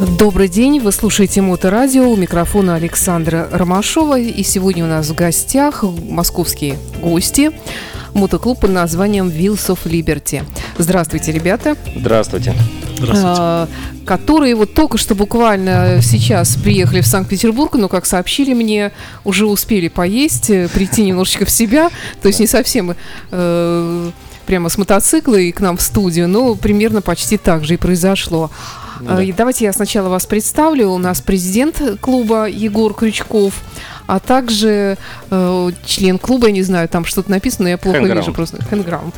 Добрый день, вы слушаете Моторадио, у микрофона Александра Ромашова. И сегодня у нас в гостях московские гости мотоклуб под названием Wheels of Liberty. Здравствуйте, ребята. Здравствуйте. Здравствуйте. А, которые вот только что буквально сейчас приехали в Санкт-Петербург, но, как сообщили мне, уже успели поесть, э, прийти немножечко в себя, то есть не совсем э, прямо с мотоцикла и к нам в студию, но примерно почти так же и произошло. Да. А, давайте я сначала вас представлю. У нас президент клуба Егор Крючков, а также э, член клуба, я не знаю, там что-то написано, но я плохо Handground. вижу просто. Хэндграунд.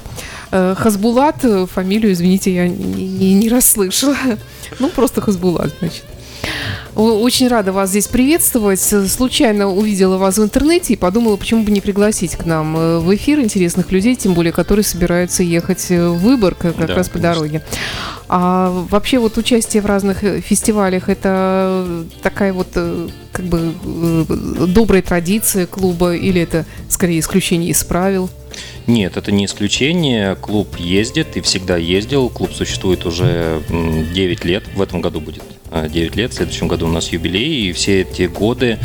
Э, Хазбулат, э, фамилию, извините, я не, не, не расслышала. ну, просто Хазбулат, значит. Очень рада вас здесь приветствовать. Случайно увидела вас в интернете и подумала, почему бы не пригласить к нам э, в эфир интересных людей, тем более, которые собираются ехать в Выборг как да, раз по дороге. А вообще вот участие в разных э, фестивалях это такая вот э, как бы добрая традиция клуба или это скорее исключение из правил? Нет, это не исключение. Клуб ездит и всегда ездил. Клуб существует уже 9 лет. В этом году будет 9 лет. В следующем году у нас юбилей. И все эти годы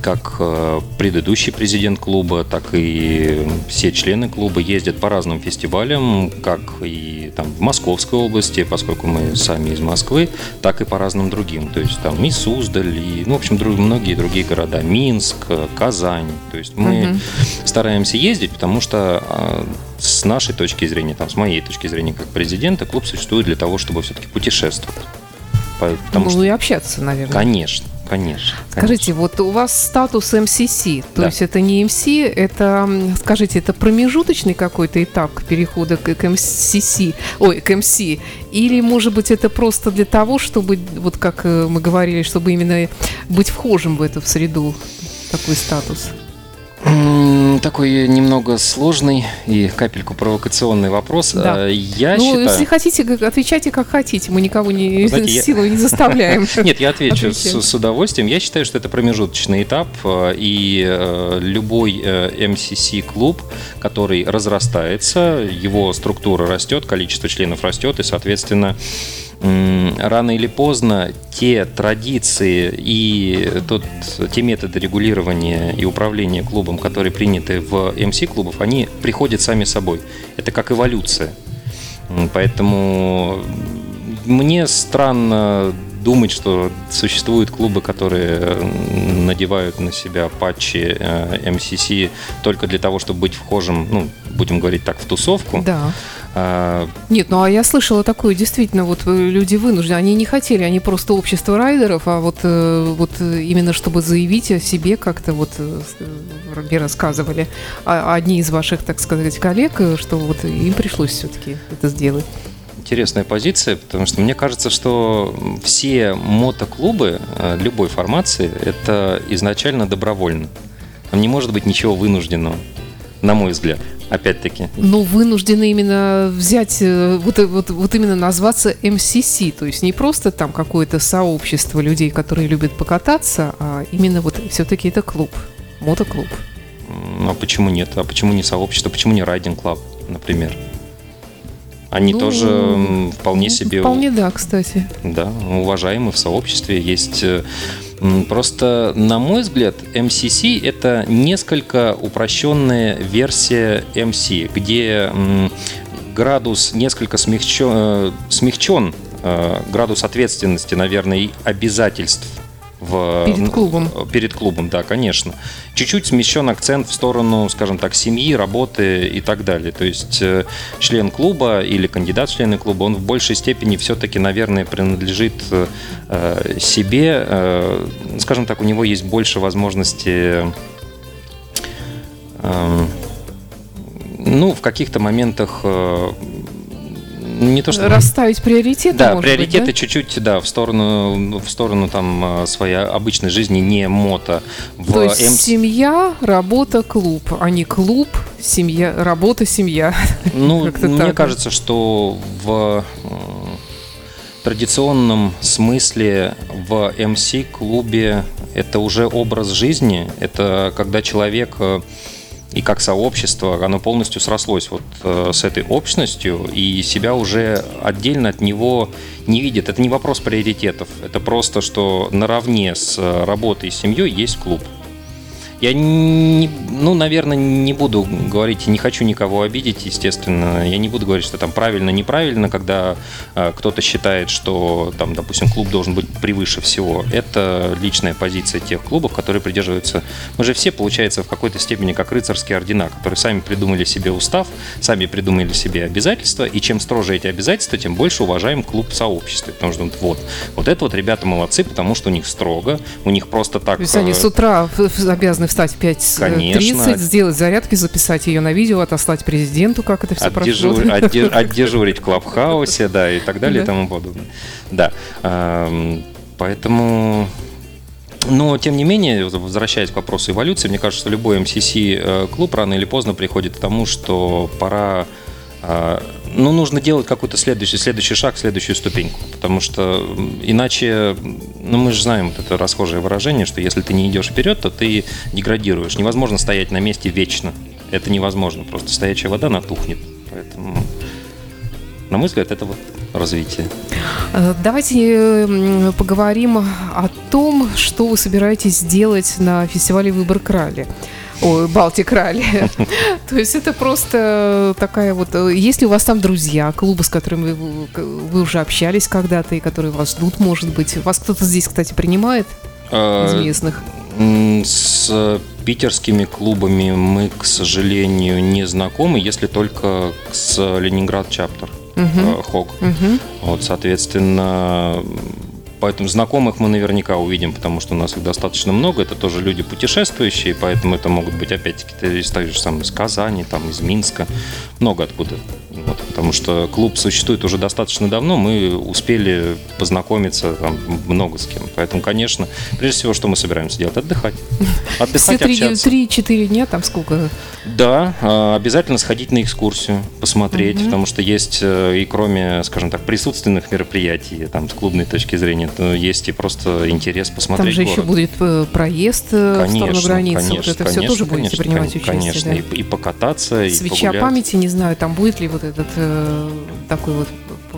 как э, предыдущий президент клуба, так и все члены клуба ездят по разным фестивалям, как и там, в Московской области, поскольку мы сами из Москвы, так и по разным другим. То есть там и Суздаль, и, ну, в общем, друг, многие другие города, Минск, Казань. То есть мы угу. стараемся ездить, потому что а, с нашей точки зрения, там, с моей точки зрения как президента, клуб существует для того, чтобы все-таки путешествовать. Потому ну что... и общаться, наверное. Конечно. Конечно. Скажите, вот у вас статус МСС, то да. есть это не МС, это, скажите, это промежуточный какой-то этап перехода к, к МСС, ой, к МС, или, может быть, это просто для того, чтобы, вот как э, мы говорили, чтобы именно быть вхожим в эту в среду, такой статус? Такой немного сложный и капельку провокационный вопрос. Да. Э, я ну, считаю... если хотите, отвечайте как хотите. Мы никого не Знаете, силой я... не заставляем. Нет, я отвечу с, с удовольствием. Я считаю, что это промежуточный этап, э, и э, любой МСС-клуб, который разрастается, его структура растет, количество членов растет, и, соответственно, рано или поздно те традиции и тот, те методы регулирования и управления клубом, которые приняты в МС-клубов, они приходят сами собой. Это как эволюция. Поэтому мне странно думать, что существуют клубы, которые надевают на себя патчи э, МСС только для того, чтобы быть вхожим, ну, будем говорить так, в тусовку. Да. А... Нет, ну а я слышала такое, действительно, вот э, люди вынуждены, они не хотели, они просто общество райдеров, а вот, э, вот именно чтобы заявить о себе как-то вот мне рассказывали а одни из ваших, так сказать, коллег, что вот им пришлось все-таки это сделать интересная позиция, потому что мне кажется, что все мотоклубы э, любой формации это изначально добровольно. Там не может быть ничего вынужденного, на мой взгляд. Опять-таки. Ну, вынуждены именно взять, э, вот, э, вот, вот именно назваться МСС, то есть не просто там какое-то сообщество людей, которые любят покататься, а именно вот все-таки это клуб, мотоклуб. А почему нет? А почему не сообщество? Почему не райдинг клуб, например? Они ну, тоже вполне ну, себе... Вполне да, кстати. Да, уважаемы в сообществе. Есть... Просто, на мой взгляд, MCC – это несколько упрощенная версия MC, где градус несколько смягчен, э, смягчен э, градус ответственности, наверное, и обязательств в, перед клубом. Перед клубом, да, конечно. Чуть-чуть смещен акцент в сторону, скажем так, семьи, работы и так далее. То есть э, член клуба или кандидат в члены клуба, он в большей степени все-таки, наверное, принадлежит э, себе. Э, скажем так, у него есть больше возможности эм, ну, в каких-то моментах не то что расставить приоритеты. Да, приоритеты быть, да? чуть-чуть, да, в сторону, в сторону там а, своей обычной жизни, не мото. В то есть М... семья, работа, клуб, а не клуб, семья, работа, семья. Ну, мне так. кажется, что в традиционном смысле в МС-клубе это уже образ жизни. Это когда человек э, и как сообщество, оно полностью срослось вот э, с этой общностью и себя уже отдельно от него не видит. Это не вопрос приоритетов, это просто, что наравне с работой и семьей есть клуб. Я, не, ну, наверное, не буду говорить, не хочу никого обидеть, естественно. Я не буду говорить, что там правильно, неправильно, когда э, кто-то считает, что, там, допустим, клуб должен быть превыше всего. Это личная позиция тех клубов, которые придерживаются... Мы же все, получается, в какой-то степени как рыцарские ордена, которые сами придумали себе устав, сами придумали себе обязательства, и чем строже эти обязательства, тем больше уважаем клуб в сообществе. Потому что вот, вот это вот ребята молодцы, потому что у них строго, у них просто так... То есть они э, с утра обязаны встать в 5.30, сделать зарядки, записать ее на видео, отослать президенту, как это все Отдежур, прошло. Отдеж, отдежурить в Клабхаусе, да, и так далее, и тому подобное. Да, поэтому... Но, тем не менее, возвращаясь к вопросу эволюции, мне кажется, что любой MCC-клуб э, рано или поздно приходит к тому, что пора а, ну, нужно делать какой-то следующий, следующий шаг, следующую ступеньку. Потому что иначе, ну, мы же знаем вот это расхожее выражение, что если ты не идешь вперед, то ты деградируешь. Невозможно стоять на месте вечно. Это невозможно. Просто стоячая вода натухнет. Поэтому, на мой взгляд, это вот развитие. Э, давайте поговорим о том, что вы собираетесь сделать на фестивале «Выбор Крали». Ой, Балтик Ралли. То есть это просто такая вот... Э, есть ли у вас там друзья, клубы, с которыми вы, вы уже общались когда-то и которые вас ждут, может быть? Вас кто-то здесь, кстати, принимает а, из местных? С питерскими клубами мы, к сожалению, не знакомы, если только с Ленинград Чаптер, uh Хок. Вот, соответственно, Поэтому знакомых мы наверняка увидим, потому что у нас их достаточно много. Это тоже люди путешествующие, поэтому это могут быть опять-таки из той же самой из Казани, там, из Минска, много откуда. Вот, потому что клуб существует уже достаточно давно, мы успели познакомиться там, много с кем. Поэтому, конечно, прежде всего, что мы собираемся делать? Отдыхать. Отдыхать, Все три-четыре дня, там сколько? Да, а, обязательно сходить на экскурсию, посмотреть, угу. потому что есть э, и кроме, скажем так, присутственных мероприятий, там, с клубной точки зрения, есть и просто интерес посмотреть Там же город. еще будет э, проезд конечно, в сторону границы. Конечно, вот это конечно, все тоже будете конечно, принимать участие. Конечно, да? и, и покататься, Свеча и погулять. памяти, не знаю, там будет ли вот этот э, такой вот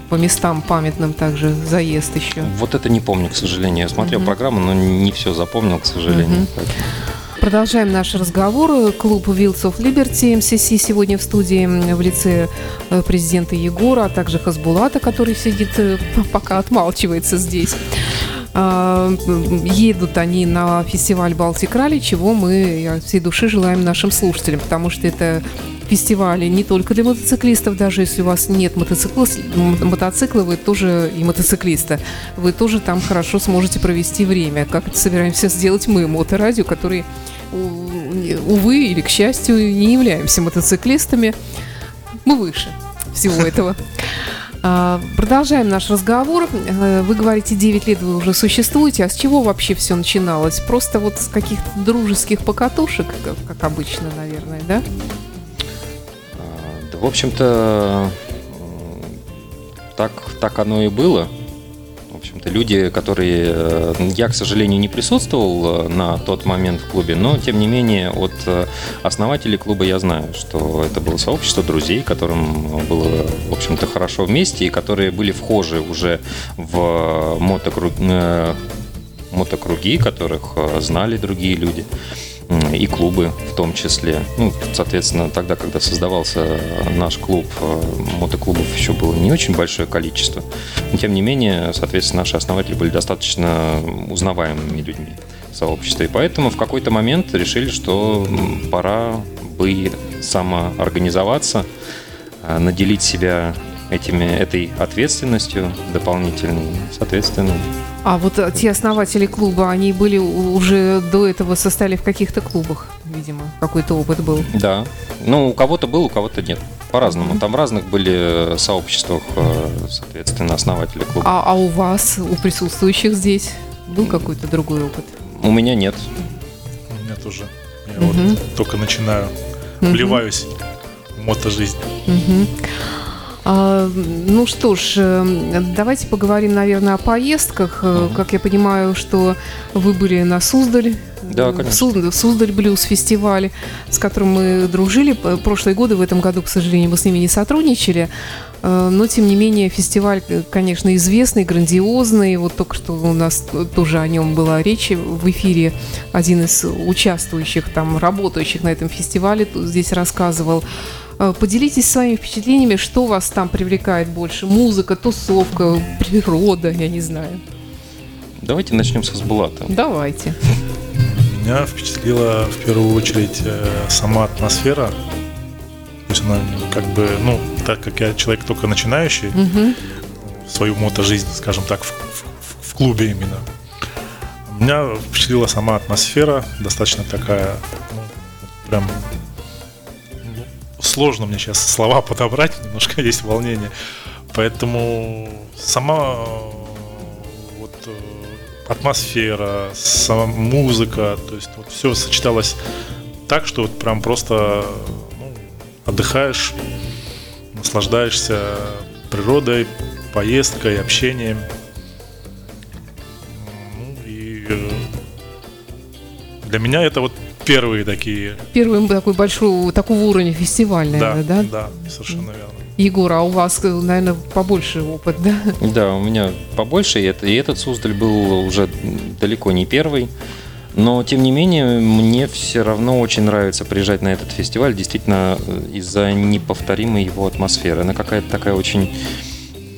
по местам памятным также заезд еще? Вот это не помню, к сожалению. Я смотрел угу. программу, но не все запомнил, к сожалению. Угу. Продолжаем наш разговор. Клуб Wheels of Liberty МСС сегодня в студии в лице э, президента Егора, а также Хасбулата, который сидит, э, пока отмалчивается здесь. А, едут они на фестиваль Балтик Ралли, чего мы от всей души желаем нашим слушателям, потому что это фестивали не только для мотоциклистов, даже если у вас нет мотоцикла, мотоцикла, вы тоже и мотоциклиста, вы тоже там хорошо сможете провести время, как это собираемся сделать мы, моторадио, которые, увы или к счастью, не являемся мотоциклистами, мы выше всего этого. А, продолжаем наш разговор. Э, вы говорите, 9 лет вы уже существуете. А с чего вообще все начиналось? Просто вот с каких-то дружеских покатушек, как обычно, наверное, да? А, да, в общем-то, так, так оно и было общем-то, люди, которые... Э, я, к сожалению, не присутствовал э, на тот момент в клубе, но, тем не менее, от э, основателей клуба я знаю, что это было сообщество друзей, которым было, в общем-то, хорошо вместе, и которые были вхожи уже в мотокруг... мотокруги, которых знали другие люди и клубы в том числе. Ну, соответственно, тогда, когда создавался наш клуб, э, мотоклубов еще было не очень большое количество. Но, тем не менее, соответственно, наши основатели были достаточно узнаваемыми людьми в сообществе. И поэтому в какой-то момент решили, что пора бы самоорганизоваться, э, наделить себя этими, этой ответственностью дополнительной, соответственно. А вот э, те основатели клуба, они были уже до этого состояли в каких-то клубах, видимо, какой-то опыт был. Да. Ну, у кого-то был, у кого-то нет. По-разному. Mm-hmm. Там разных были сообществах, э, соответственно, основатели клуба. А, а у вас, у присутствующих здесь, был какой-то другой опыт? У меня нет. У меня тоже. Я mm-hmm. вот только начинаю, вливаюсь mm-hmm. в мотожизнь. Mm-hmm. А, ну что ж, э, давайте поговорим, наверное, о поездках. Угу. Как я понимаю, что вы были на Суздаль. Да, конечно. В Суздаль, Суздаль Блюз фестивале, с которым мы дружили. Прошлые годы, в этом году, к сожалению, мы с ними не сотрудничали. Э, но, тем не менее, фестиваль, конечно, известный, грандиозный. Вот только что у нас тоже о нем была речь в эфире. Один из участвующих, там, работающих на этом фестивале здесь рассказывал. Э, поделитесь своими впечатлениями, что вас там привлекает больше? Музыка, тусовка, природа, я не знаю. Давайте начнем с Хасбулата. Давайте. Меня впечатлила в первую очередь э, сама атмосфера. То есть она как бы, ну, так как я человек только начинающий, угу. свою мотожизнь, скажем так, в, в, в клубе именно, меня впечатлила сама атмосфера, достаточно такая, ну, прям сложно мне сейчас слова подобрать, немножко есть волнение. Поэтому сама вот э, атмосфера, сама музыка, то есть вот все сочеталось так, что вот прям просто ну, отдыхаешь, наслаждаешься природой, поездкой, общением. Ну, и э, для меня это вот первые такие. Первый такой большой, такого уровня фестиваль, наверное, да? Да, да совершенно верно. Егор, а у вас, наверное, побольше опыт, да? Да, у меня побольше, и, это, и этот Суздаль был уже далеко не первый. Но, тем не менее, мне все равно очень нравится приезжать на этот фестиваль, действительно, из-за неповторимой его атмосферы. Она какая-то такая очень,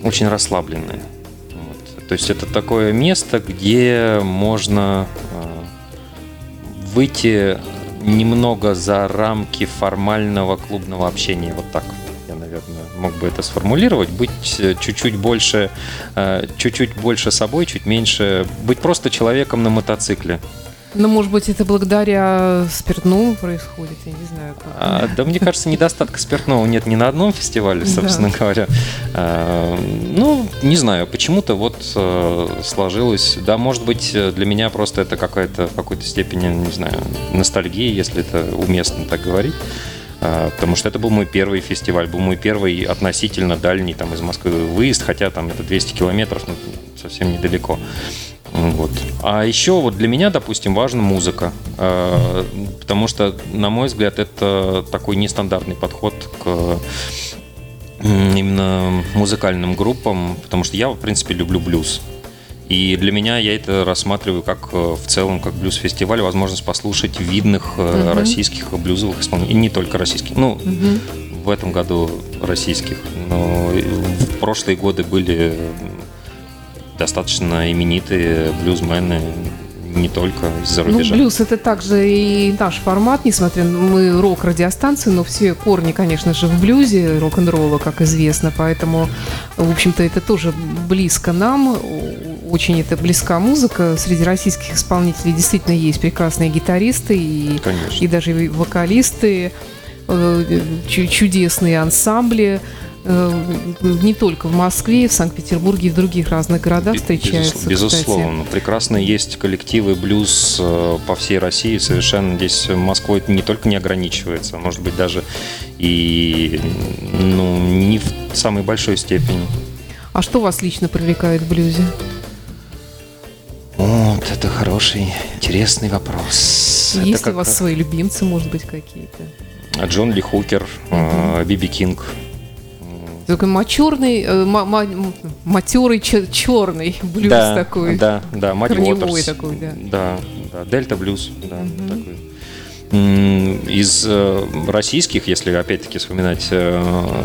очень расслабленная. Вот. То есть это такое место, где можно выйти немного за рамки формального клубного общения. Вот так я, наверное, мог бы это сформулировать. Быть э, чуть-чуть больше, э, чуть-чуть больше собой, чуть меньше, быть просто человеком на мотоцикле. Ну, может быть, это благодаря спиртному происходит, я не знаю. Как. А, да, мне кажется, недостатка спиртного нет ни на одном фестивале, собственно да. говоря. А, ну, не знаю, почему-то вот а, сложилось. Да, может быть, для меня просто это какая-то в какой-то степени, не знаю, ностальгия, если это уместно так говорить. А, потому что это был мой первый фестиваль, был мой первый относительно дальний там из Москвы выезд, хотя там это 200 километров, ну, совсем недалеко. Вот. А еще вот для меня, допустим, важна музыка, э, потому что, на мой взгляд, это такой нестандартный подход к именно музыкальным группам, потому что я, в принципе, люблю блюз. И для меня я это рассматриваю как э, в целом как блюз-фестиваль, возможность послушать видных угу. российских блюзовых исполнителей, и не только российских. Ну, угу. в этом году российских, но в прошлые годы были достаточно именитые блюзмены не только из-за ну, рубежа. Ну, блюз это также и наш формат, несмотря на мы рок-радиостанции, но все корни, конечно же, в блюзе, рок-н-ролла, как известно, поэтому, в общем-то, это тоже близко нам, очень это близка музыка. Среди российских исполнителей действительно есть прекрасные гитаристы и, и даже вокалисты, э, чудесные ансамбли. Э, не только в Москве, в Санкт-Петербурге и в других разных городах встречаются. Безусловно. Кстати. Прекрасно есть коллективы блюз э, по всей России. Совершенно здесь Москвой не только не ограничивается, а может быть даже и ну, не в самой большой степени. А что вас лично привлекает в блюзе? Вот, это хороший, интересный вопрос. Есть это ли у вас свои любимцы, может быть, какие-то? Джон Ли Хукер, э, Биби Кинг. Такой матерный, э, матерый черный блюз да, такой. Да, да, Мать Корневой такой, да. Да, да, Дельта блюз, да, угу. такой. Из э, российских, если опять-таки вспоминать э,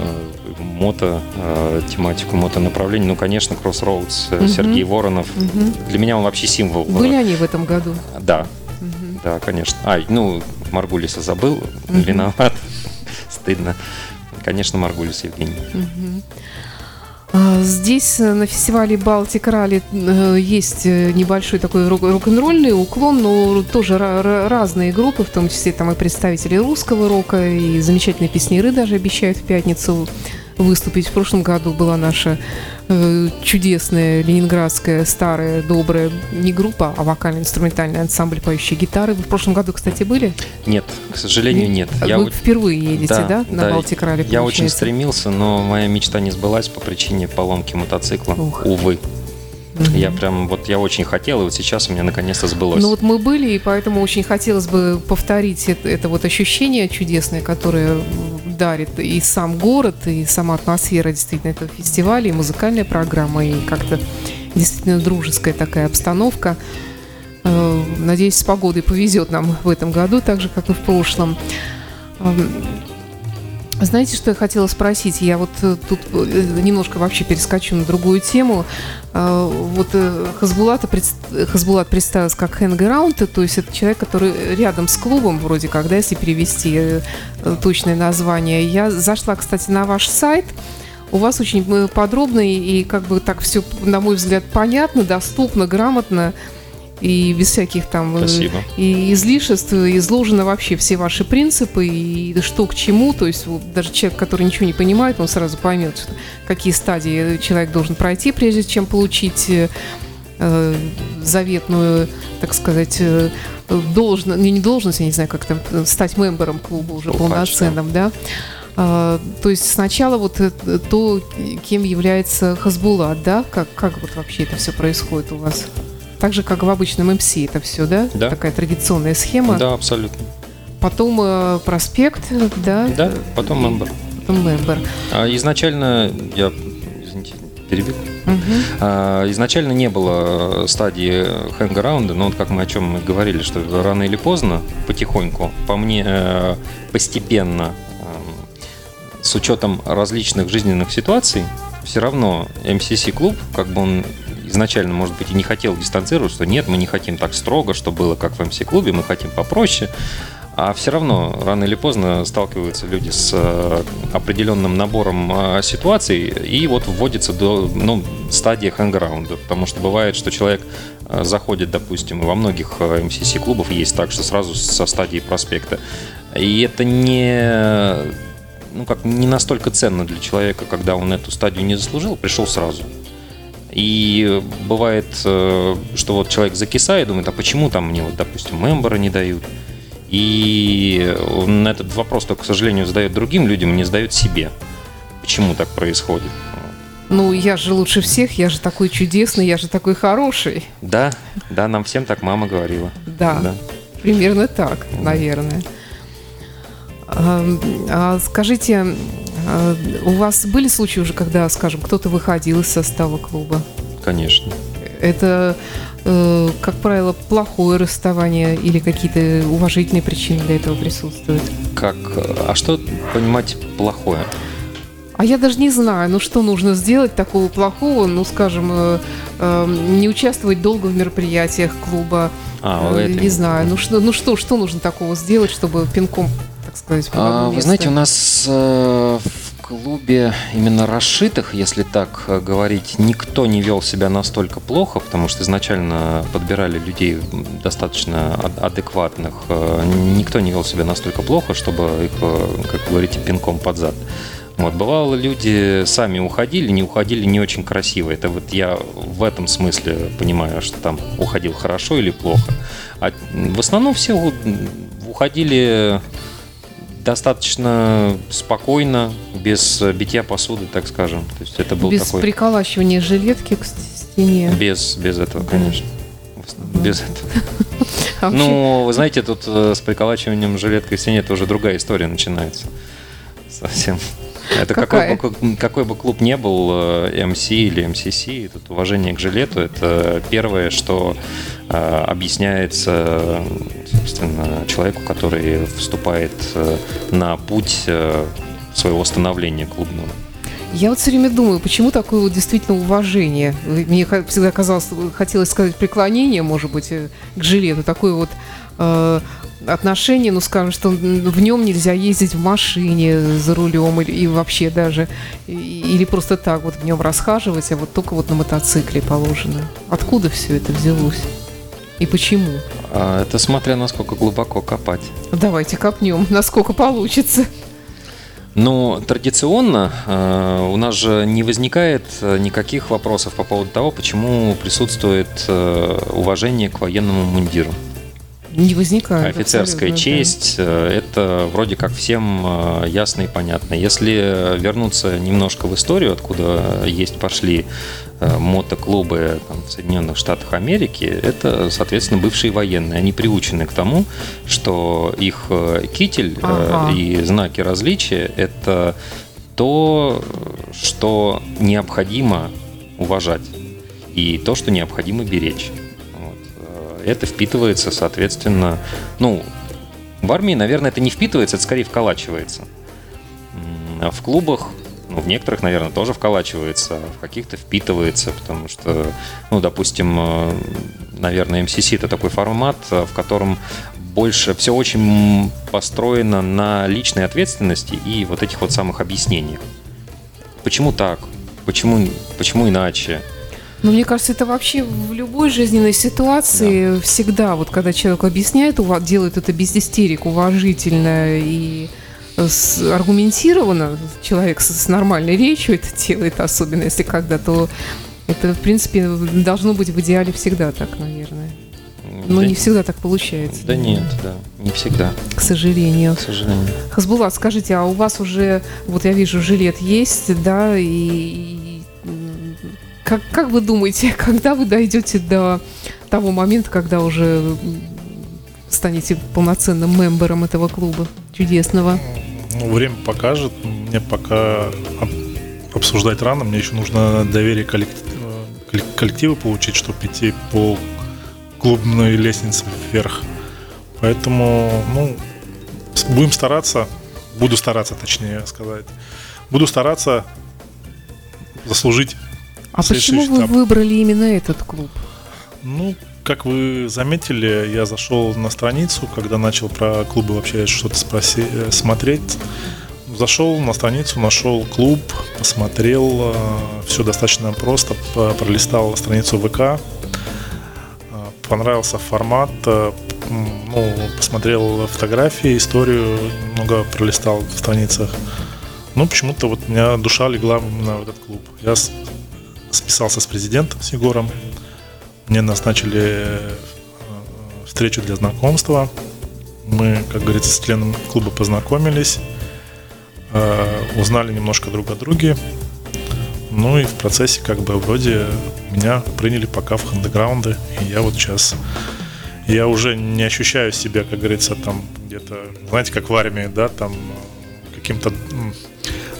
мото э, тематику, мото направление, ну, конечно, Crossroads, угу. Сергей Воронов. Угу. Для меня он вообще символ. Были они в этом году? Да, угу. да, конечно. Ай, ну, Маргулиса забыл, угу. виноват, стыдно. Конечно, Маргулис Евгений. А, здесь э, на фестивале Балтик Ралли э, есть э, небольшой такой рок-н-ролльный уклон, но тоже разные группы, в том числе там и представители русского рока, и замечательные песнеры даже обещают в пятницу выступить. В прошлом году была наша э, чудесная ленинградская старая добрая не группа, а вокально-инструментальный ансамбль поющие гитары. Вы в прошлом году, кстати, были? Нет, к сожалению, нет. Вы Я, впервые едете, да, Да, на да. Балтик Ралли? я очень стремился, но моя мечта не сбылась по причине поломки мотоцикла. Ух. Увы. Я прям, вот я очень хотел, и вот сейчас у меня наконец-то сбылось. Ну вот мы были, и поэтому очень хотелось бы повторить это, это вот ощущение чудесное, которое дарит и сам город, и сама атмосфера действительно этого фестиваля, и музыкальная программа, и как-то действительно дружеская такая обстановка. Э, Надеюсь, с погодой повезет нам в этом году, так же, как и в прошлом. Знаете, что я хотела спросить? Я вот э, тут э, немножко вообще перескочу на другую тему. Э, Вот Хасбулата предс- Хасбулат представился как хэнграунд, то есть это человек, который рядом с клубом, вроде как, да, если перевести точное название. Я зашла, кстати, на ваш сайт. У вас очень подробно и как бы так все, на мой взгляд, понятно, доступно, грамотно и без всяких там э, Спасибо. и излишеств изложены вообще все ваши принципы и что к чему. То есть вот даже человек, который ничего не понимает, он сразу поймет, что- какие стадии человек должен пройти, прежде чем получить э, э, заветную, так сказать, э, должность, не, не должность, я не знаю, как там, э, стать мембером клуба уже Трубач, полноценным, да. А, то есть сначала вот то, кем является Хазбулат, да? Как, как вот вообще это все происходит у вас? Так же, как в обычном МС это все, да? Да. Такая традиционная схема. Да, абсолютно. Потом э, проспект, да? Да, потом мембер. Потом мембер. А изначально, я, извините, перебил. А, Изначально не было стадии хэнгараунда, но вот как мы о чем мы говорили, что рано или поздно, потихоньку, по мне, э, постепенно, эм, с учетом различных жизненных ситуаций, все равно MCC клуб, как бы он изначально, может быть, и не хотел дистанцироваться, что нет, мы не хотим так строго, что было как в MC клубе, мы хотим попроще. А все равно рано или поздно сталкиваются люди с э, определенным набором э, ситуаций, и вот вводится до ну, стадии хэнграунда. Потому что бывает, что человек э, заходит, допустим, во многих MCC-клубов есть так, что сразу со стадии проспекта. И это не, ну, как, не настолько ценно для человека, когда он эту стадию не заслужил, пришел сразу. И бывает, э, что вот человек закисает, думает, а почему там мне, вот, допустим, мембера не дают? И он этот вопрос, только, к сожалению, задает другим людям, не задает себе. Почему так происходит? Ну, я же лучше всех, я же такой чудесный, я же такой хороший. Да, да, нам всем так мама говорила. Да, Да. примерно так, наверное. А, а скажите, у вас были случаи уже, когда, скажем, кто-то выходил из состава клуба? Конечно. Это, э, как правило, плохое расставание или какие-то уважительные причины для этого присутствуют? Как, а что понимать плохое? А я даже не знаю, ну что нужно сделать такого плохого, ну, скажем, э, э, не участвовать долго в мероприятиях клуба, А, э, это не знаю, ну что, ну что, что нужно такого сделать, чтобы пинком, так сказать, А, Вы знаете, у нас э, в клубе именно расшитых, если так э, говорить, никто не вел себя настолько плохо, потому что изначально подбирали людей достаточно ад- адекватных. Э, Никто не вел себя настолько плохо, чтобы их, э, как говорите, пинком под зад. Вот, бывало, люди сами уходили, не уходили не очень красиво. Это вот я в этом смысле понимаю, что там уходил хорошо или плохо. А в основном все уходили достаточно спокойно, без битья посуды, так скажем. То есть это был Без такой... приколачивания жилетки к стене. Без, без этого, конечно. В основном Без этого. А Ну, вы знаете, тут э, с приколачиванием жилеткой к стене это уже другая история начинается. Совсем. Это какой Какая? бы, какой бы клуб не был, э, MC или MCC, тут уважение к жилету это первое, что э, объясняется, собственно, человеку, который вступает э, на путь э, своего становления клубного. Я вот все время думаю, почему такое вот действительно уважение? Мне всегда казалось, хотелось сказать преклонение, может быть, э, к жилету. Такое вот э, отношение, ну, скажем, что в нем нельзя ездить в машине за рулем или и вообще даже, или просто так вот в нем расхаживать, а вот только вот на мотоцикле положено. Откуда все это взялось? И почему? А Это смотря насколько глубоко копать. Давайте копнем, насколько получится. Ну, традиционно э, у нас же не возникает э, никаких вопросов по поводу того, почему присутствует э, уважение к военному мундиру. Не возникает. Офицерская честь да. это вроде как всем ясно и понятно. Если вернуться немножко в историю, откуда есть пошли мотоклубы там, в Соединенных Штатах Америки, это, соответственно, бывшие военные. Они приучены к тому, что их китель ага. и знаки различия – это то, что необходимо уважать и то, что необходимо беречь это впитывается, соответственно, ну, в армии, наверное, это не впитывается, это скорее вколачивается. А в клубах, ну, в некоторых, наверное, тоже вколачивается, а в каких-то впитывается, потому что, ну, допустим, э, наверное, MCC это такой формат, э, в котором больше все очень построено на личной ответственности и вот этих вот самых объяснениях. Почему так? Почему, почему иначе? Ну, мне кажется, это вообще в любой жизненной ситуации да. всегда, вот когда человек объясняет, делает это без истерик, уважительно и с, аргументированно, человек с, с нормальной речью это делает, особенно если когда, то это, в принципе, должно быть в идеале всегда так, наверное. Но да, не всегда так получается. Да нет, да, не всегда. К сожалению. К сожалению. Хасбулат, скажите, а у вас уже, вот я вижу, жилет есть, да, и как, как вы думаете, когда вы дойдете до того момента, когда уже станете полноценным мембером этого клуба чудесного? Ну, время покажет. Мне пока обсуждать рано. Мне еще нужно доверие коллектива получить, чтобы идти по клубной лестнице вверх. Поэтому, ну, будем стараться. Буду стараться, точнее сказать. Буду стараться заслужить а почему вы этап. выбрали именно этот клуб? Ну, как вы заметили, я зашел на страницу, когда начал про клубы вообще что-то спроси, э, смотреть. Зашел на страницу, нашел клуб, посмотрел, э, все достаточно просто, пролистал страницу ВК, э, понравился формат, ну, посмотрел фотографии, историю, много пролистал в страницах. Ну, почему-то вот у меня душа легла именно в этот клуб. Я списался с президентом, с Егором. Мне назначили э, встречу для знакомства. Мы, как говорится, с членом клуба познакомились, э, узнали немножко друг о друге. Ну и в процессе как бы вроде меня приняли пока в андеграунды. И я вот сейчас... Я уже не ощущаю себя, как говорится, там где-то, знаете, как в армии, да, там каким-то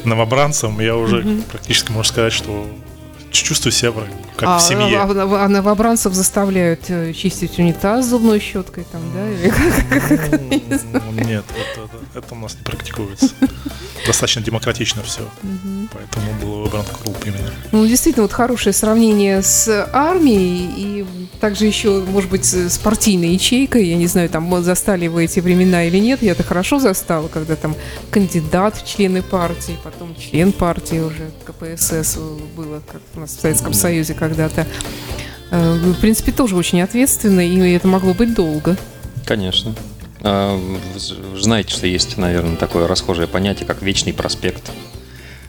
новобранцем. Я уже mm-hmm. практически, можно сказать, что чувствую себя как а, в семье. А, а, а новобранцев заставляют э, чистить унитаз зубной щеткой там, да? Или как? Ну, нет, это, это у нас не практикуется. Достаточно демократично все. Поэтому был выбран клуб именно. Ну, действительно, вот хорошее сравнение с армией и также еще, может быть, с партийной ячейкой. Я не знаю, там застали вы эти времена или нет. Я это хорошо застала, когда там кандидат в члены партии, потом член партии уже, КПСС было, как у нас в Советском Союзе когда-то. Э, в принципе, тоже очень ответственно, и это могло быть долго. Конечно. А, вы знаете, что есть, наверное, такое расхожее понятие, как вечный проспект.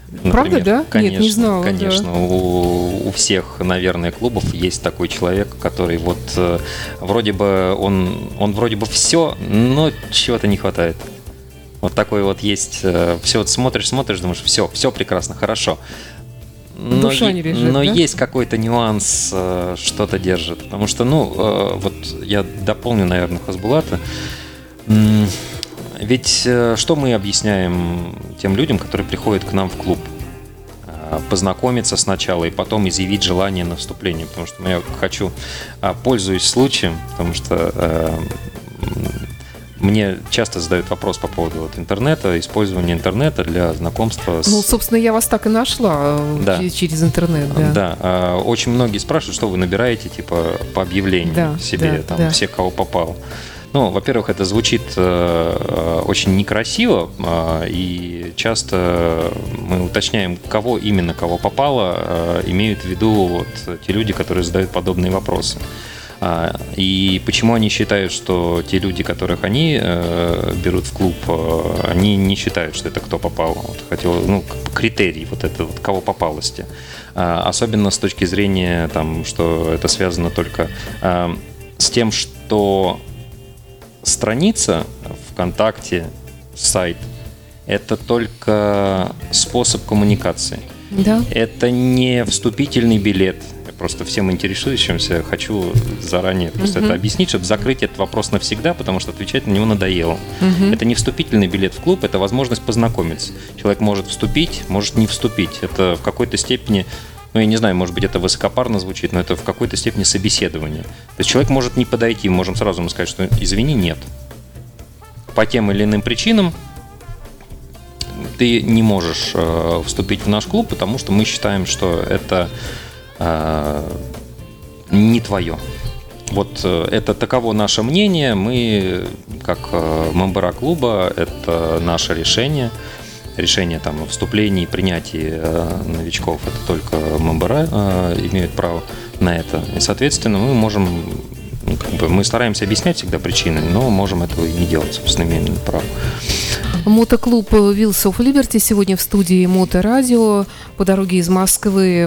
Например. Правда, да? Конечно, Нет, не знала. Конечно, да. у, у всех, наверное, клубов есть такой человек, который вот э, вроде бы он, он вроде бы все, но чего-то не хватает. Вот такой вот есть. Э, все вот смотришь, смотришь, думаешь, все, все прекрасно, хорошо. Но, Душа не лежит, но да? есть какой-то нюанс, э, что-то держит. Потому что, ну, э, вот я дополню, наверное, Хасбулата. Ведь э, что мы объясняем тем людям, которые приходят к нам в клуб? Познакомиться сначала и потом изъявить желание на вступление. Потому что я хочу, а, пользуюсь случаем, потому что мне часто задают вопрос по поводу вот интернета, использования интернета для знакомства с... Ну, собственно, я вас так и нашла да. через, через интернет, да. Да, а, очень многие спрашивают, что вы набираете, типа, по объявлению да, себе, да, там, да. все, кого попал. Ну, во-первых, это звучит э, э, очень некрасиво, э, и часто мы уточняем, кого именно, кого попало, э, имеют в виду вот те люди, которые задают подобные вопросы. А, и почему они считают, что те люди, которых они э, берут в клуб, э, они не считают, что это кто попал. Вот хотел, ну, критерий вот это вот кого попалости. А, особенно с точки зрения, там, что это связано только а, с тем, что страница ВКонтакте, сайт, это только способ коммуникации. Да. Это не вступительный билет. Просто всем интересующимся хочу заранее просто Мгм. это объяснить, чтобы закрыть этот вопрос навсегда, потому что отвечать на него надоело. Мгм. Это не вступительный билет в клуб, это возможность познакомиться. Человек может вступить, может не вступить. Это в какой-то степени, ну я не знаю, может быть это высокопарно звучит, но это в какой-то степени собеседование. То есть человек может не подойти, мы можем сразу ему сказать, что извини, нет. По тем или иным причинам ты не можешь э, вступить в наш клуб, потому что мы считаем, что это не твое. Вот э, это таково наше мнение. Мы, как э, мембера клуба, это наше решение. Решение там, о вступлении и принятии э, новичков это только мембера э, имеют право на это. И, соответственно, мы можем, ну, как бы, мы стараемся объяснять всегда причины, но можем этого и не делать, собственно, имеем право. Мотоклуб Wheels of Liberty сегодня в студии Моторадио по дороге из Москвы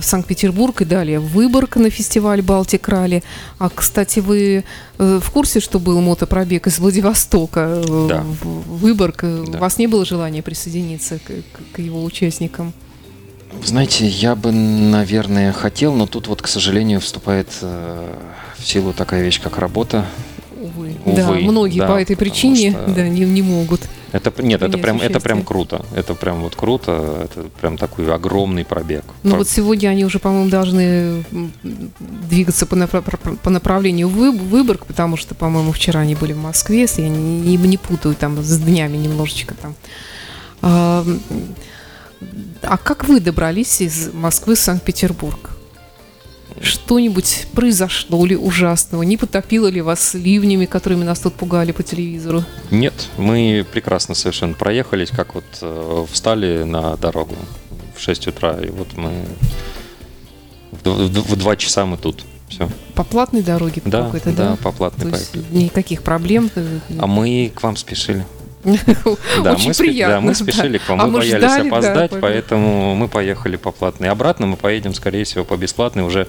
в Санкт-Петербург и далее в Выборг на фестиваль Балтик Ралли. А, кстати, вы э, в курсе, что был мотопробег из Владивостока э, Да. в Выборг? Э, Да. У вас не было желания присоединиться к, к- его участникам? Знаете, я бы, наверное, хотел, но тут вот, к сожалению, вступает э, в силу такая вещь, как работа. Увы. Увы, да, многие да, по этой причине что- да, не, не могут. Это нет, это прям, это прям круто. Это прям вот круто. Это прям такой огромный пробег. Ну Про- вот сегодня они уже, по-моему, должны двигаться по, напра- по направлению Вы- Выборг, потому что, по-моему, вчера они были в Москве, если я не, не- путаю там с днями немножечко там. А, а как вы добрались из Москвы в Санкт-Петербург? Что-нибудь произошло ли ужасного? Не потопило ли вас ливнями, которыми нас тут пугали по телевизору? Нет, мы прекрасно совершенно проехались, как вот э, встали на дорогу в 6 утра, и вот мы в, в в 2 часа мы тут. Все. По платной дороге Да, какой-то, да, да? по платной То есть никаких проблем? э, А мы к вам спешили. Да, Да, Очень мы, приятно. да, мы спешили к вам, А мы боялись ждали, да, опоздать, поэтому- поэтому мы поехали по платной. Обратно мы поедем, скорее всего, по бесплатной, уже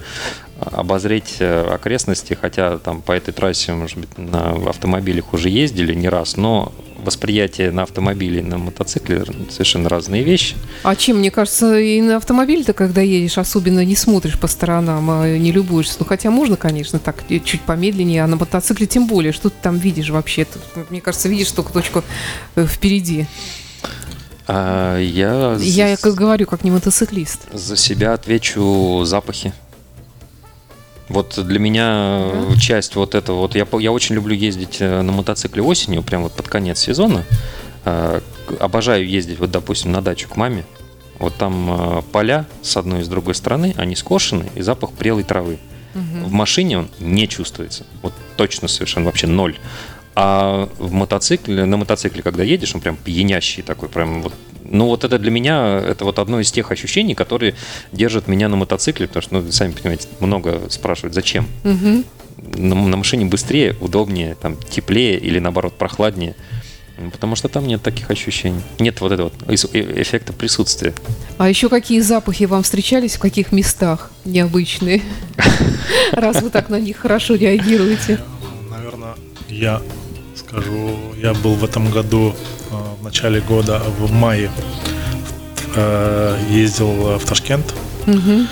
а, обозреть э, окрестности, хотя там по этой трассе, может быть, на автомобилях уже ездили не раз, но восприятие на автомобиле и на мотоцикле совершенно разные вещи. А чем, мне кажется, и на автомобиле-то, когда едешь, особенно не смотришь по сторонам, а не любуешься. Ну, хотя можно, конечно, так чуть помедленнее, а на мотоцикле тем более. Что ты там видишь вообще? Тут, Мне кажется, видишь только точку э, впереди. А я, Я как говорю, как не мотоциклист. за себя отвечу запахи. Вот для меня Да? часть вот этого, вот я, я очень люблю ездить э, на мотоцикле осенью, прям вот под конец сезона. Э, Обожаю ездить, вот, допустим, на дачу к маме. Вот там поля с одной и с другой стороны, они скошены, и запах прелой травы. В машине он не чувствуется. Вот точно совершенно вообще ноль. А в мотоцикле, на мотоцикле, когда едешь, он прям пьянящий такой, прям вот. Ну вот это для меня, это вот одно из тех ощущений, которые держат меня на мотоцикле, потому что, ну, сами понимаете, много спрашивают, зачем? Мгм. На, на машине быстрее, удобнее, там, теплее или наоборот прохладнее. Потому что там нет таких ощущений. Нет вот этого э- эффекта присутствия. А еще какие запахи вам встречались, в каких местах необычные? Раз вы так на них хорошо реагируете. Наверное, я скажу, я был в этом году, в начале года, в мае, э, ездил в Ташкент, Мгм.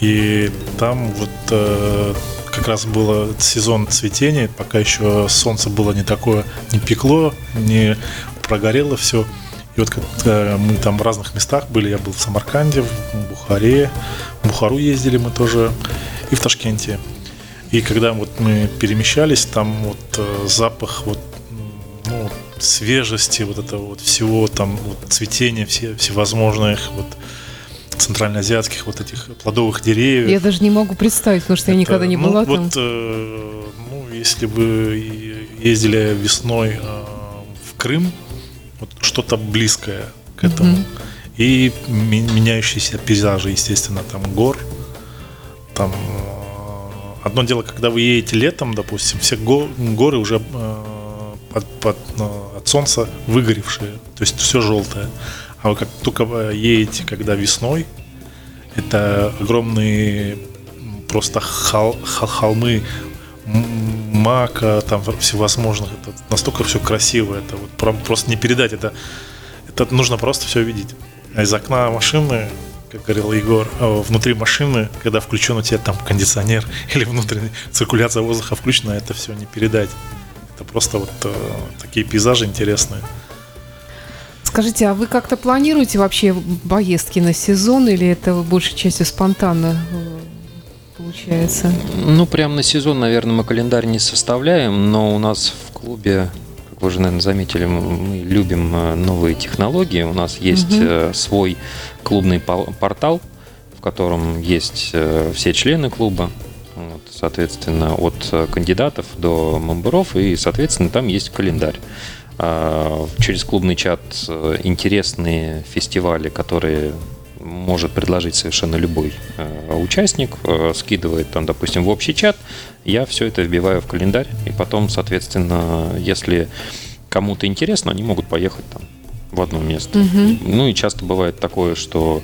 и там вот э, как раз был сезон цветения, пока еще солнце было не такое, не пекло, не прогорело все. И вот как, э, мы там в разных местах были, я был в Самарканде, в Бухаре, в Бухару ездили мы тоже, и в Ташкенте. И когда вот мы перемещались, там вот э, запах вот, свежести, вот этого вот всего, там вот цветения все, всевозможных вот центральноазиатских вот этих плодовых деревьев. Я даже не могу представить, потому что я Это, никогда не ну, была там. вот, э, ну, если бы ездили весной э, в Крым, вот что-то близкое к этому. И меняющиеся пейзажи, естественно, там гор, там э, одно дело, когда вы едете летом, допустим, все го- горы уже э, под, под, э, от солнца выгоревшие, то есть все желтое. А вы как только едете, когда весной, это огромные просто хол, хол, холмы мака, там всевозможных. Это настолько все красиво, это вот просто не передать. Это, это нужно просто все видеть. А из окна машины, как говорил Егор, а внутри машины, когда включен у тебя там кондиционер или внутренняя циркуляция воздуха включена, это все не передать. Это просто вот э, такие пейзажи интересные. Скажите, а вы как-то планируете вообще поездки на сезон или это большей частью спонтанно э, получается? Ну, прям на сезон, наверное, мы календарь не составляем, но у нас в клубе, как вы уже, наверное, заметили, мы любим э, новые технологии. У нас есть угу. свой клубный портал, в котором есть все члены клуба, соответственно, от кандидатов до мемберов, и, соответственно, там есть календарь. А, через клубный чат э, интересные фестивали, которые может предложить совершенно любой э, участник, э, скидывает там, допустим, в общий чат, я все это вбиваю в календарь, и потом, соответственно, если кому-то интересно, они могут поехать там в одно место. Угу. Ну и часто бывает такое, что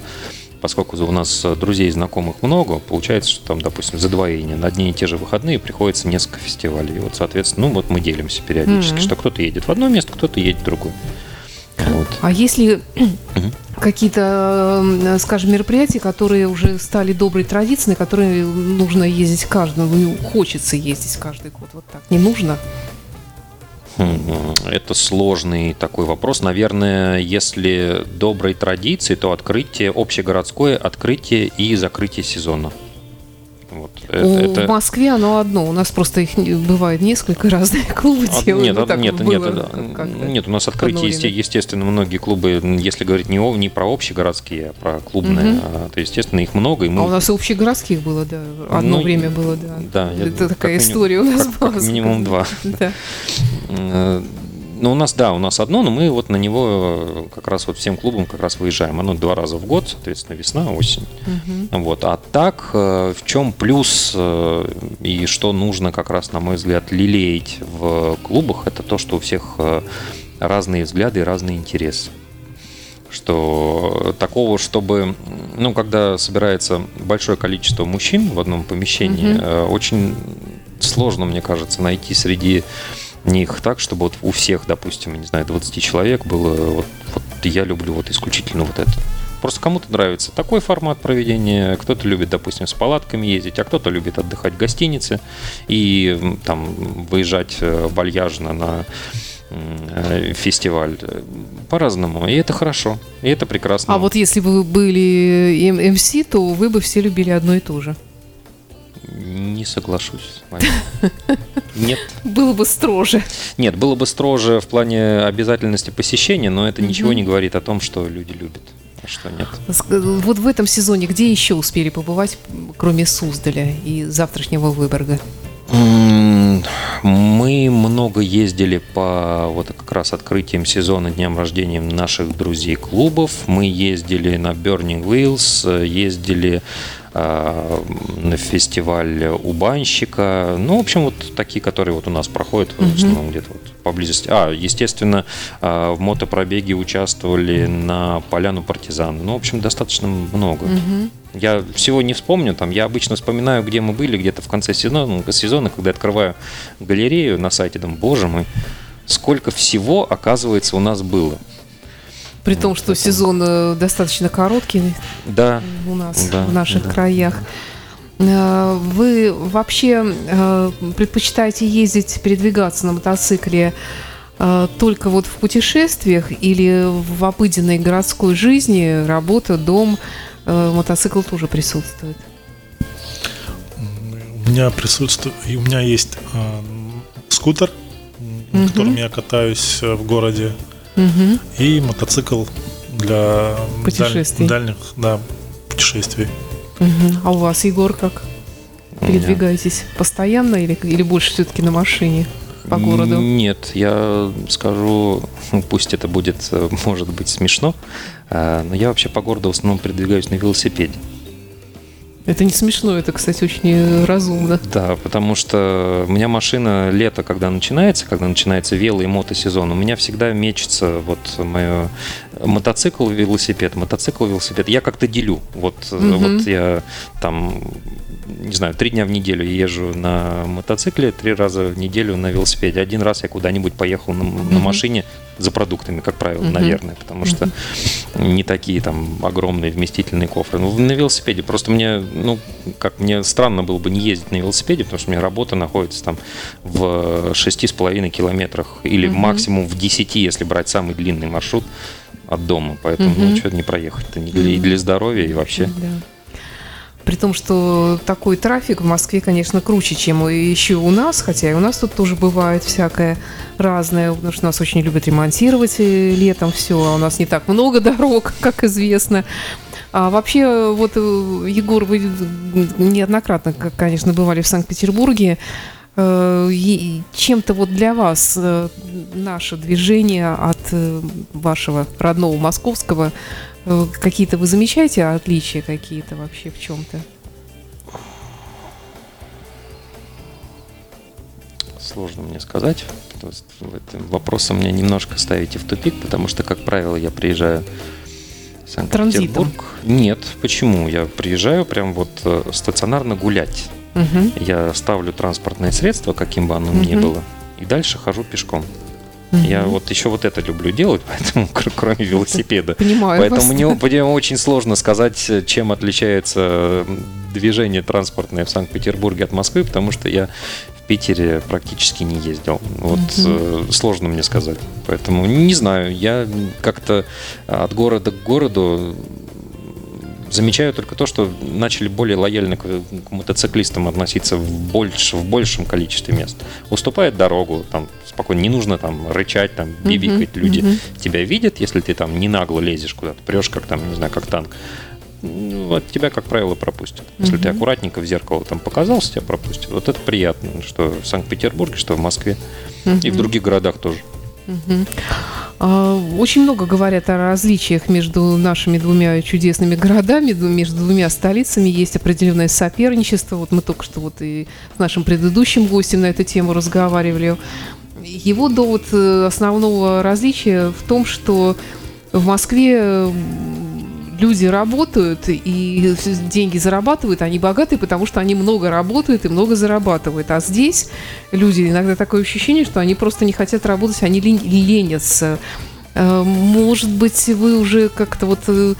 поскольку у нас друзей и знакомых много, получается, что там, допустим, за двоение на одни и те же выходные приходится несколько фестивалей. И вот, соответственно, ну вот мы делимся периодически, mm-hmm. что кто-то едет в одно место, кто-то едет в другое. Вот. А если какие-то, скажем, мероприятия, которые уже стали доброй традицией, которые нужно ездить каждому, ну, хочется ездить каждый год, вот так, не нужно? Это сложный такой вопрос. Наверное, если доброй традиции, то открытие, общегородское открытие и закрытие сезона. Вот. Это, у, это... В Москве оно одно. У нас просто их бывает несколько разных клубы а, делают. Нет, ну, нет, нет, было, нет, у нас открытие, есте, естественно, многие клубы, если говорить не, о, не про общегородские, а про клубные, угу. а, то, естественно, их много. И мы... А у нас и общегородских было, да. Одно ну, время было, да. Да. Это я, такая история у нас как, была. Как минимум два. Да. Э, ну, у нас, да, у нас одно, но мы вот на него как раз вот всем клубам как раз выезжаем. Оно два раза в год, соответственно, весна, осень. Угу. Вот. А так, э, в чем плюс э, и что нужно как раз, на мой взгляд, лелеять в клубах, это то, что у всех э, разные взгляды и разные интересы что такого, чтобы, ну, когда собирается большое количество мужчин в одном помещении, mm очень сложно, мне кажется, найти среди них так, чтобы вот у всех, допустим, не знаю, 20 человек было вот, вот я люблю вот исключительно вот это. Просто кому-то нравится такой формат проведения, кто-то любит, допустим, с палатками ездить, а кто-то любит отдыхать в гостинице и там выезжать э, вальяжно на э, фестиваль по-разному. И это хорошо, и это прекрасно. А вот если бы вы были МС, то вы бы все любили одно и то же. Не соглашусь с вами. Нет. Было бы строже. Нет, было бы строже в плане обязательности посещения, но это ничего не говорит о том, что люди любят. А что нет. Вот в этом сезоне где еще успели побывать, кроме Суздаля и завтрашнего Выборга? Мы много ездили по вот как раз открытием сезона, дням рождения наших друзей клубов. Мы ездили на Burning Wheels, ездили Э, на фестиваль у банщика. Ну, в общем, вот такие, которые вот у нас проходят в основном где-то вот поблизости. А, естественно, э, в мотопробеге участвовали на Поляну Партизан. Ну, в общем, достаточно много. Я всего не вспомню, там, я обычно вспоминаю, где мы были, где-то в конце сезона, сезона, когда открываю галерею на сайте, думаю, боже мой, сколько всего, оказывается, у нас было. При том, что сезон э, достаточно короткий да, у нас да, в наших да. краях. Э, вы вообще э, предпочитаете ездить, передвигаться на мотоцикле только вот в путешествиях или в обыденной городской жизни, работа, дом, мотоцикл тоже присутствует? У меня присутствует, и у меня есть скутер, на котором я катаюсь в городе Угу. И мотоцикл для путешествий. Даль, дальних да, путешествий. Угу. А у вас, Егор, как? Передвигаетесь постоянно или, или больше все-таки на машине? по городу? Нет, я скажу, пусть это будет, может быть, смешно, а, но я вообще по городу в основном передвигаюсь на велосипеде. Это не смешно, это, кстати, очень разумно. Да, потому что у меня машина лето, когда начинается, когда начинается вело- и мотосезон, у меня всегда мечется вот мое мотоцикл, велосипед, мотоцикл, велосипед. Я как-то делю. Вот, угу. вот я там не знаю, три дня в неделю езжу на мотоцикле, три раза в неделю на велосипеде. Один раз я куда-нибудь поехал на, на машине за продуктами, как правило, mm-hmm. наверное, потому что mm-hmm. не такие там огромные вместительные кофры. Ну, на велосипеде просто мне, ну, как мне странно было бы не ездить на велосипеде, потому что у меня работа находится там в шести с половиной километрах или mm-hmm. максимум в десяти, если брать самый длинный маршрут от дома. Поэтому mm-hmm. ну, что не проехать-то и для, и для здоровья, и вообще. Mm-hmm. При том, что такой трафик в Москве, конечно, круче, чем еще у нас, хотя и у нас тут тоже бывает всякое разное, потому что нас очень любят ремонтировать э, летом все, а у нас не так много дорог, как известно. А вообще, вот, э, Егор, вы неоднократно, конечно, бывали в Санкт-Петербурге. Э, чем-то вот для вас наше движение от вашего родного московского какие-то вы замечаете отличия какие-то вообще в чем-то? Сложно мне сказать. То есть в этом вопросе меня немножко ставите в тупик, потому что, как правило, я приезжаю в Санкт-Петербург. Нет, почему? Я приезжаю прям вот э, стационарно гулять. Угу. Я ставлю транспортное средство, каким бы оно угу. ни было, и дальше хожу пешком. Угу. Я вот еще вот это люблю делать, поэтому кроме велосипеда. Понимаю. Поэтому вас. мне, мне очень сложно сказать, чем отличается движение транспортное в Санкт-Петербурге от Москвы, потому что я в Питере практически не ездил. Вот угу. сложно мне сказать. Поэтому не знаю, я как-то от города к городу Замечаю только то, что начали более лояльно к, к мотоциклистам относиться в, больш, в большем количестве мест. Уступает дорогу, там спокойно, не нужно там рычать, там бибикать. Uh-huh, Люди uh-huh. тебя видят, если ты там не нагло лезешь куда-то, прешь как там, не знаю, как танк. Ну, вот тебя, как правило, пропустят. Если uh-huh. ты аккуратненько в зеркало там показался, тебя пропустят. Вот это приятно, что в Санкт-Петербурге, что в Москве uh-huh. и в других городах тоже. Uh-huh. Очень много говорят о различиях между нашими двумя чудесными городами, между двумя столицами. Есть определенное соперничество. Вот мы только что вот и с нашим предыдущим гостем на эту тему разговаривали. Его довод э, основного различия в том, что в Москве люди работают и деньги зарабатывают, они богатые, потому что они много работают и много зарабатывают. А здесь люди, иногда такое ощущение, что они просто не хотят работать, они ленятся. Э, может быть, вы уже как-то вот э,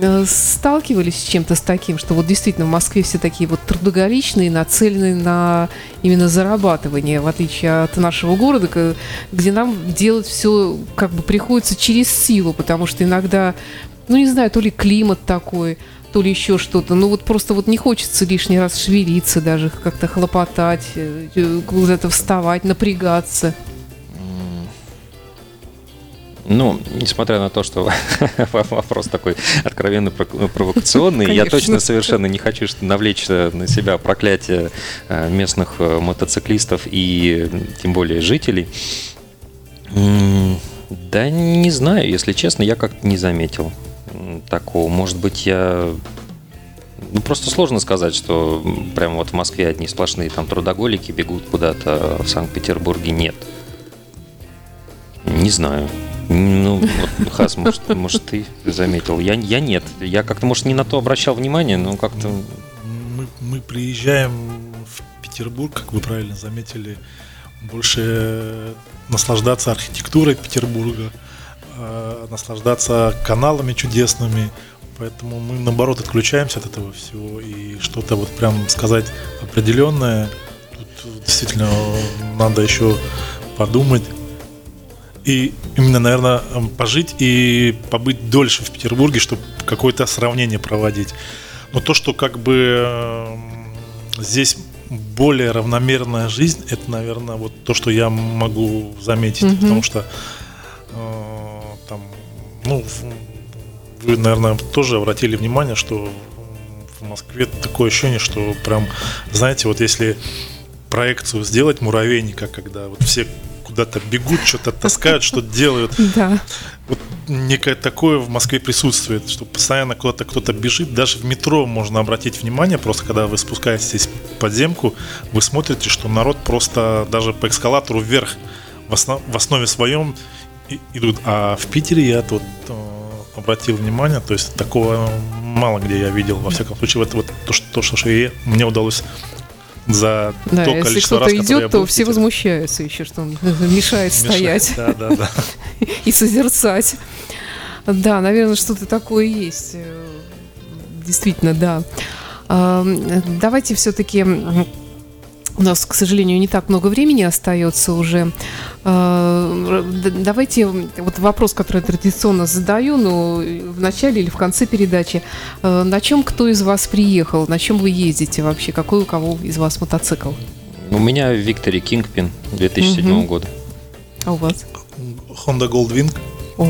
э, сталкивались с чем-то с таким, что вот действительно в Москве все такие вот трудоголичные, нацеленные на именно зарабатывание, в отличие от нашего города, где нам делать все как бы приходится через силу, потому что иногда ну не знаю, то ли климат такой, то ли еще что-то. Ну вот просто вот не хочется лишний раз шевелиться даже, как-то хлопотать, э, э, куда-то вставать, напрягаться. Ну, несмотря на то, что вопрос такой откровенно провокационный, я точно совершенно не хочу навлечь на себя проклятие э, местных мотоциклистов и тем более жителей. Да не знаю, если честно, я как-то не заметил такого. Может быть, я... Ну, просто сложно сказать, что прямо вот в Москве одни сплошные там трудоголики бегут куда-то, а в Санкт-Петербурге нет. Не знаю. Ну, вот, Хас, может, может, ты заметил. Я, я нет. Я как-то, может, не на то обращал внимание, но как-то... Мы, мы приезжаем в Петербург, как вы правильно заметили, больше наслаждаться архитектурой Петербурга, э, наслаждаться каналами чудесными. Поэтому мы, наоборот, отключаемся от этого всего. И что-то вот прям сказать определенное, тут действительно надо еще подумать. И именно, наверное, пожить и побыть дольше в Петербурге, чтобы какое-то сравнение проводить. Но то, что как бы здесь более равномерная жизнь, это, наверное, вот то, что я могу заметить, mm-hmm. потому что э, ну, вы, наверное, тоже обратили внимание, что в Москве такое ощущение, что прям, знаете, вот если проекцию сделать муравейника, когда вот все куда-то бегут, что-то таскают, что-то делают. Да. Вот некое такое в Москве присутствует, что постоянно куда-то кто-то бежит. Даже в метро можно обратить внимание, просто когда вы спускаетесь в подземку, вы смотрите, что народ просто даже по эскалатору вверх в, основ, в основе своем идут. А в Питере я тут э, обратил внимание, то есть такого мало где я видел. Во всяком случае, это вот то, что, то, что я, мне удалось за да, то если кто-то идет, то все возмущаются еще, что он мешает стоять да, да, да. и созерцать. Да, наверное, что-то такое есть. Действительно, да. Давайте все-таки у нас, к сожалению, не так много времени остается уже. А, давайте вот вопрос, который я традиционно задаю, но в начале или в конце передачи. А, на чем кто из вас приехал? На чем вы ездите вообще? Какой у кого из вас мотоцикл? У меня Виктори Кингпин 2007 угу. года. А у вас? Honda Goldwing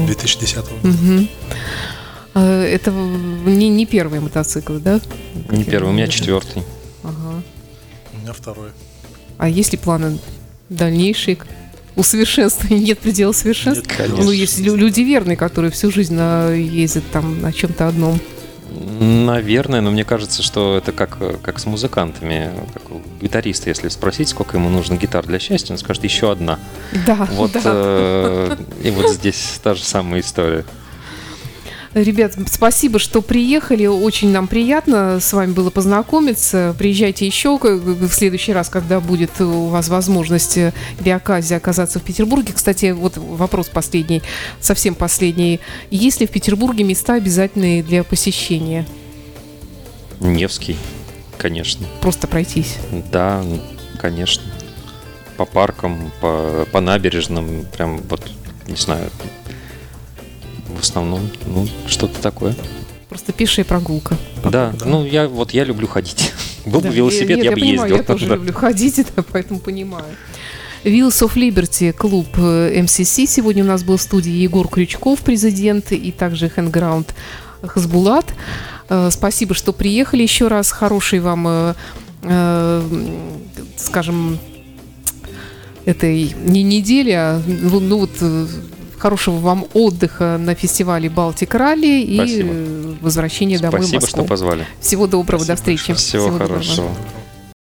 2010 года. Угу. Это не, не первый мотоцикл, да? Не первый, у меня четвертый. Меня второй. А есть ли планы дальнейшие усовершенствования? Нет предела совершенства? Нет, конечно. Ну, есть люди верные, которые всю жизнь на, ездят там на чем-то одном. Наверное, но мне кажется, что это как, как с музыкантами. Как у гитариста, если спросить, сколько ему нужно гитар для счастья, он скажет еще одна. Да. Вот, да. Э, и вот здесь та же самая история. Ребят, спасибо, что приехали. Очень нам приятно с вами было познакомиться. Приезжайте еще в следующий раз, когда будет у вас возможность или оказия оказаться в Петербурге. Кстати, вот вопрос последний, совсем последний. Есть ли в Петербурге места обязательные для посещения? Невский, конечно. Просто пройтись? Да, конечно. По паркам, по, по набережным, прям вот, не знаю, в основном, ну, что-то такое. Просто пешая прогулка. Да, да, ну я вот я люблю ходить. Был да, бы велосипед, я, я, я бы понимаю, ездил. Я тоже да. люблю ходить, да, поэтому понимаю. Wheels of Liberty, клуб MCC. Э, Сегодня у нас был в студии Егор Крючков, президент, и также Handground Хасбулат. Э, спасибо, что приехали еще раз. Хорошей вам, э, скажем, этой не недели, а ну, ну вот Хорошего вам отдыха на фестивале Балтик Ралли и возвращения домой Спасибо, в Москву. что позвали. Всего доброго, Спасибо. до встречи. Всего, Всего хорошего. Доброго.